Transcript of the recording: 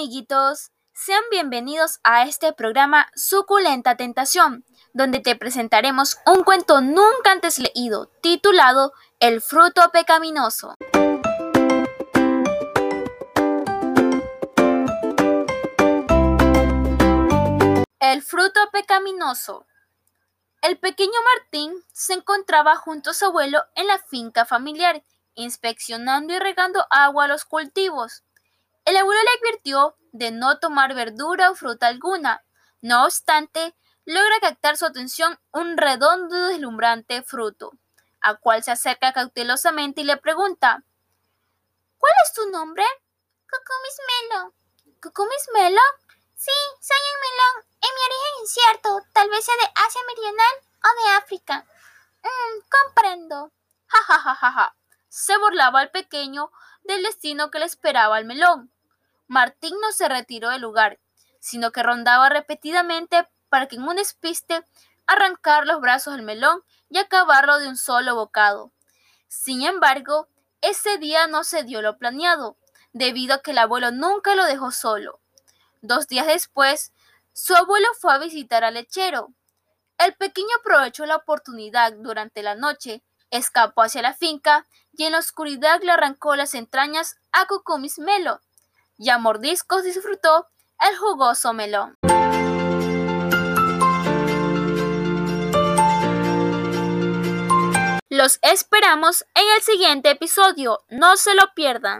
amiguitos, sean bienvenidos a este programa Suculenta Tentación, donde te presentaremos un cuento nunca antes leído, titulado El fruto pecaminoso. El fruto pecaminoso. El pequeño Martín se encontraba junto a su abuelo en la finca familiar, inspeccionando y regando agua a los cultivos. El abuelo le advirtió de no tomar verdura o fruta alguna. No obstante, logra captar su atención un redondo y deslumbrante fruto, al cual se acerca cautelosamente y le pregunta ¿Cuál es tu nombre? Cucumismelo. ¿Cucumismelo? Sí, soy un melón. En mi origen incierto, tal vez sea de Asia Meridional o de África. Mm, comprendo. Ja, ja, ja, ja, ja. Se burlaba el pequeño del destino que le esperaba al melón. Martín no se retiró del lugar, sino que rondaba repetidamente para que en un despiste arrancar los brazos del melón y acabarlo de un solo bocado. Sin embargo, ese día no se dio lo planeado, debido a que el abuelo nunca lo dejó solo. Dos días después, su abuelo fue a visitar al lechero. El pequeño aprovechó la oportunidad durante la noche, escapó hacia la finca y en la oscuridad le arrancó las entrañas a Cucumis Melo y a mordiscos disfrutó el jugoso melón. Los esperamos en el siguiente episodio, no se lo pierdan.